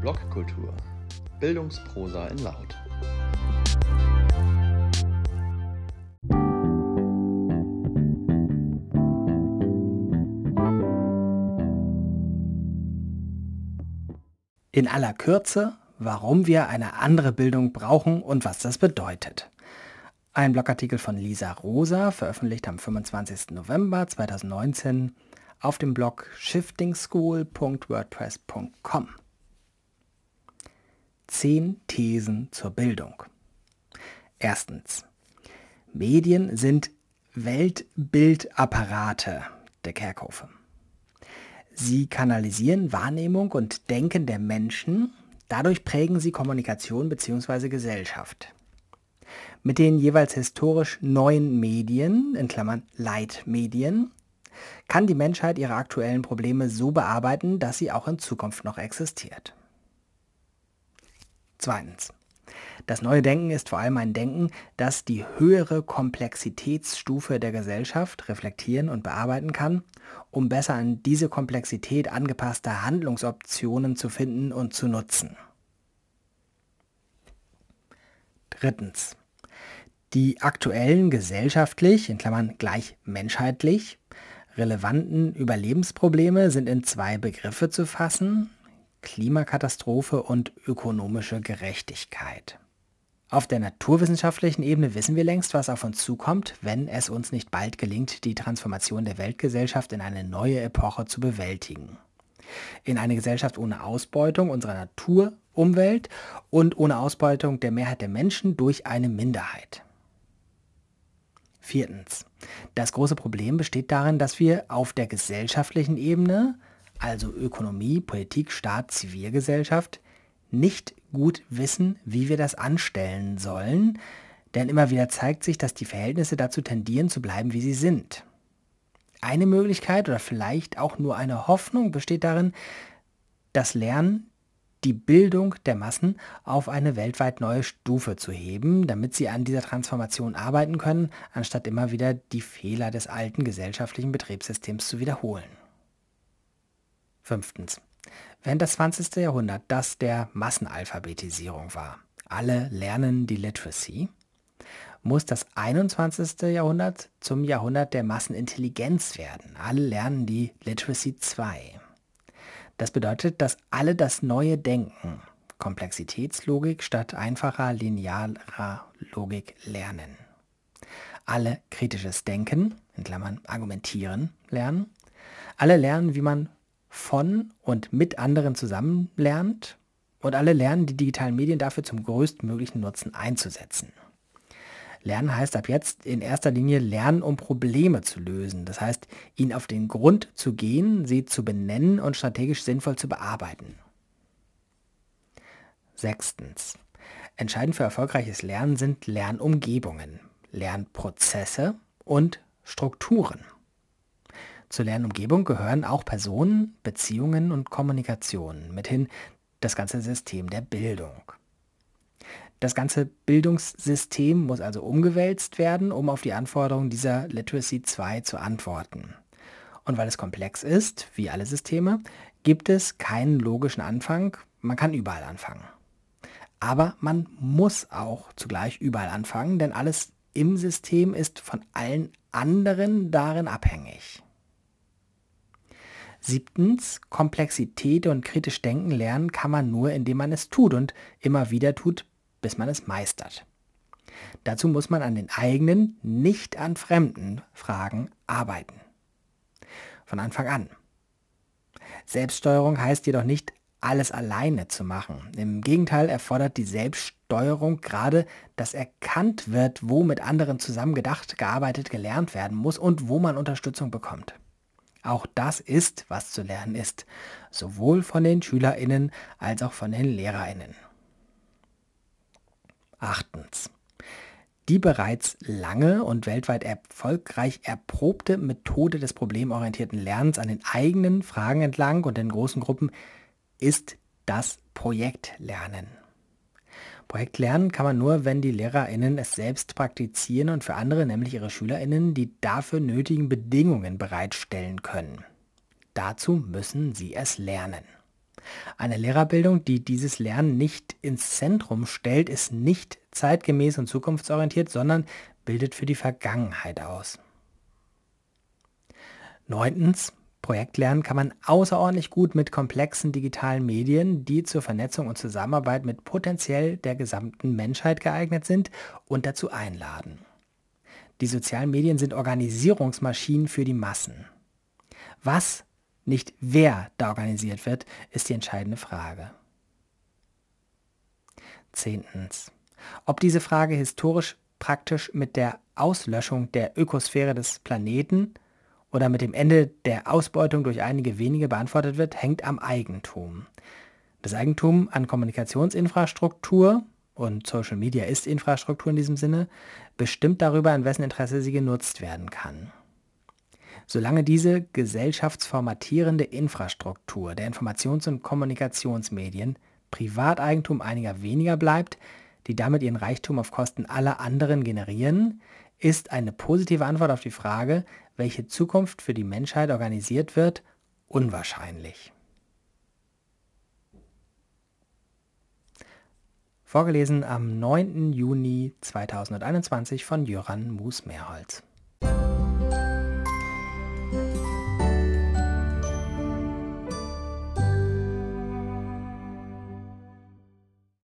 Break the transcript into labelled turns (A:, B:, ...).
A: Blogkultur. Bildungsprosa in Laut.
B: In aller Kürze, warum wir eine andere Bildung brauchen und was das bedeutet. Ein Blogartikel von Lisa Rosa, veröffentlicht am 25. November 2019 auf dem Blog shiftingschool.wordpress.com. Zehn Thesen zur Bildung. Erstens. Medien sind Weltbildapparate der Kerkhofe. Sie kanalisieren Wahrnehmung und Denken der Menschen, dadurch prägen sie Kommunikation bzw. Gesellschaft. Mit den jeweils historisch neuen Medien, in Klammern Leitmedien, kann die Menschheit ihre aktuellen Probleme so bearbeiten, dass sie auch in Zukunft noch existiert. Zweitens. Das neue Denken ist vor allem ein Denken, das die höhere Komplexitätsstufe der Gesellschaft reflektieren und bearbeiten kann, um besser an diese Komplexität angepasste Handlungsoptionen zu finden und zu nutzen. Drittens. Die aktuellen gesellschaftlich, in Klammern gleich menschheitlich, relevanten Überlebensprobleme sind in zwei Begriffe zu fassen, Klimakatastrophe und ökonomische Gerechtigkeit. Auf der naturwissenschaftlichen Ebene wissen wir längst, was auf uns zukommt, wenn es uns nicht bald gelingt, die Transformation der Weltgesellschaft in eine neue Epoche zu bewältigen. In eine Gesellschaft ohne Ausbeutung unserer Natur, Umwelt und ohne Ausbeutung der Mehrheit der Menschen durch eine Minderheit. Viertens. Das große Problem besteht darin, dass wir auf der gesellschaftlichen Ebene, also Ökonomie, Politik, Staat, Zivilgesellschaft, nicht gut wissen, wie wir das anstellen sollen, denn immer wieder zeigt sich, dass die Verhältnisse dazu tendieren zu bleiben, wie sie sind. Eine Möglichkeit oder vielleicht auch nur eine Hoffnung besteht darin, das Lernen die Bildung der Massen auf eine weltweit neue Stufe zu heben, damit sie an dieser Transformation arbeiten können, anstatt immer wieder die Fehler des alten gesellschaftlichen Betriebssystems zu wiederholen. Fünftens. Während das 20. Jahrhundert das der Massenalphabetisierung war, alle lernen die Literacy, muss das 21. Jahrhundert zum Jahrhundert der Massenintelligenz werden. Alle lernen die Literacy 2. Das bedeutet, dass alle das neue Denken, Komplexitätslogik statt einfacher linearer Logik lernen. Alle kritisches Denken, in Klammern argumentieren, lernen. Alle lernen, wie man von und mit anderen zusammen lernt. Und alle lernen, die digitalen Medien dafür zum größtmöglichen Nutzen einzusetzen. Lernen heißt ab jetzt in erster Linie lernen, um Probleme zu lösen. Das heißt, ihnen auf den Grund zu gehen, sie zu benennen und strategisch sinnvoll zu bearbeiten. Sechstens. Entscheidend für erfolgreiches Lernen sind Lernumgebungen, Lernprozesse und Strukturen. Zur Lernumgebung gehören auch Personen, Beziehungen und Kommunikation, mithin das ganze System der Bildung. Das ganze Bildungssystem muss also umgewälzt werden, um auf die Anforderungen dieser Literacy 2 zu antworten. Und weil es komplex ist, wie alle Systeme, gibt es keinen logischen Anfang. Man kann überall anfangen. Aber man muss auch zugleich überall anfangen, denn alles im System ist von allen anderen darin abhängig. Siebtens, Komplexität und kritisch denken lernen kann man nur, indem man es tut und immer wieder tut, bis man es meistert. Dazu muss man an den eigenen, nicht an fremden Fragen arbeiten. Von Anfang an. Selbststeuerung heißt jedoch nicht, alles alleine zu machen. Im Gegenteil erfordert die Selbststeuerung gerade, dass erkannt wird, wo mit anderen zusammen gedacht, gearbeitet, gelernt werden muss und wo man Unterstützung bekommt. Auch das ist, was zu lernen ist, sowohl von den Schülerinnen als auch von den Lehrerinnen. Achtens. Die bereits lange und weltweit erfolgreich erprobte Methode des problemorientierten Lernens an den eigenen Fragen entlang und in großen Gruppen ist das Projektlernen. Projektlernen kann man nur, wenn die LehrerInnen es selbst praktizieren und für andere, nämlich ihre SchülerInnen, die dafür nötigen Bedingungen bereitstellen können. Dazu müssen sie es lernen. Eine Lehrerbildung, die dieses Lernen nicht ins Zentrum stellt, ist nicht zeitgemäß und zukunftsorientiert, sondern bildet für die Vergangenheit aus. Neuntens, Projektlernen kann man außerordentlich gut mit komplexen digitalen Medien, die zur Vernetzung und Zusammenarbeit mit potenziell der gesamten Menschheit geeignet sind und dazu einladen. Die sozialen Medien sind Organisierungsmaschinen für die Massen. Was, nicht wer da organisiert wird, ist die entscheidende Frage. Zehntens. Ob diese Frage historisch praktisch mit der Auslöschung der Ökosphäre des Planeten oder mit dem Ende der Ausbeutung durch einige wenige beantwortet wird, hängt am Eigentum. Das Eigentum an Kommunikationsinfrastruktur, und Social Media ist Infrastruktur in diesem Sinne, bestimmt darüber, in wessen Interesse sie genutzt werden kann. Solange diese gesellschaftsformatierende Infrastruktur der Informations- und Kommunikationsmedien Privateigentum einiger weniger bleibt, die damit ihren Reichtum auf Kosten aller anderen generieren, ist eine positive Antwort auf die Frage, welche Zukunft für die Menschheit organisiert wird, unwahrscheinlich. Vorgelesen am 9. Juni 2021 von Jöran Mus-Mehrholz.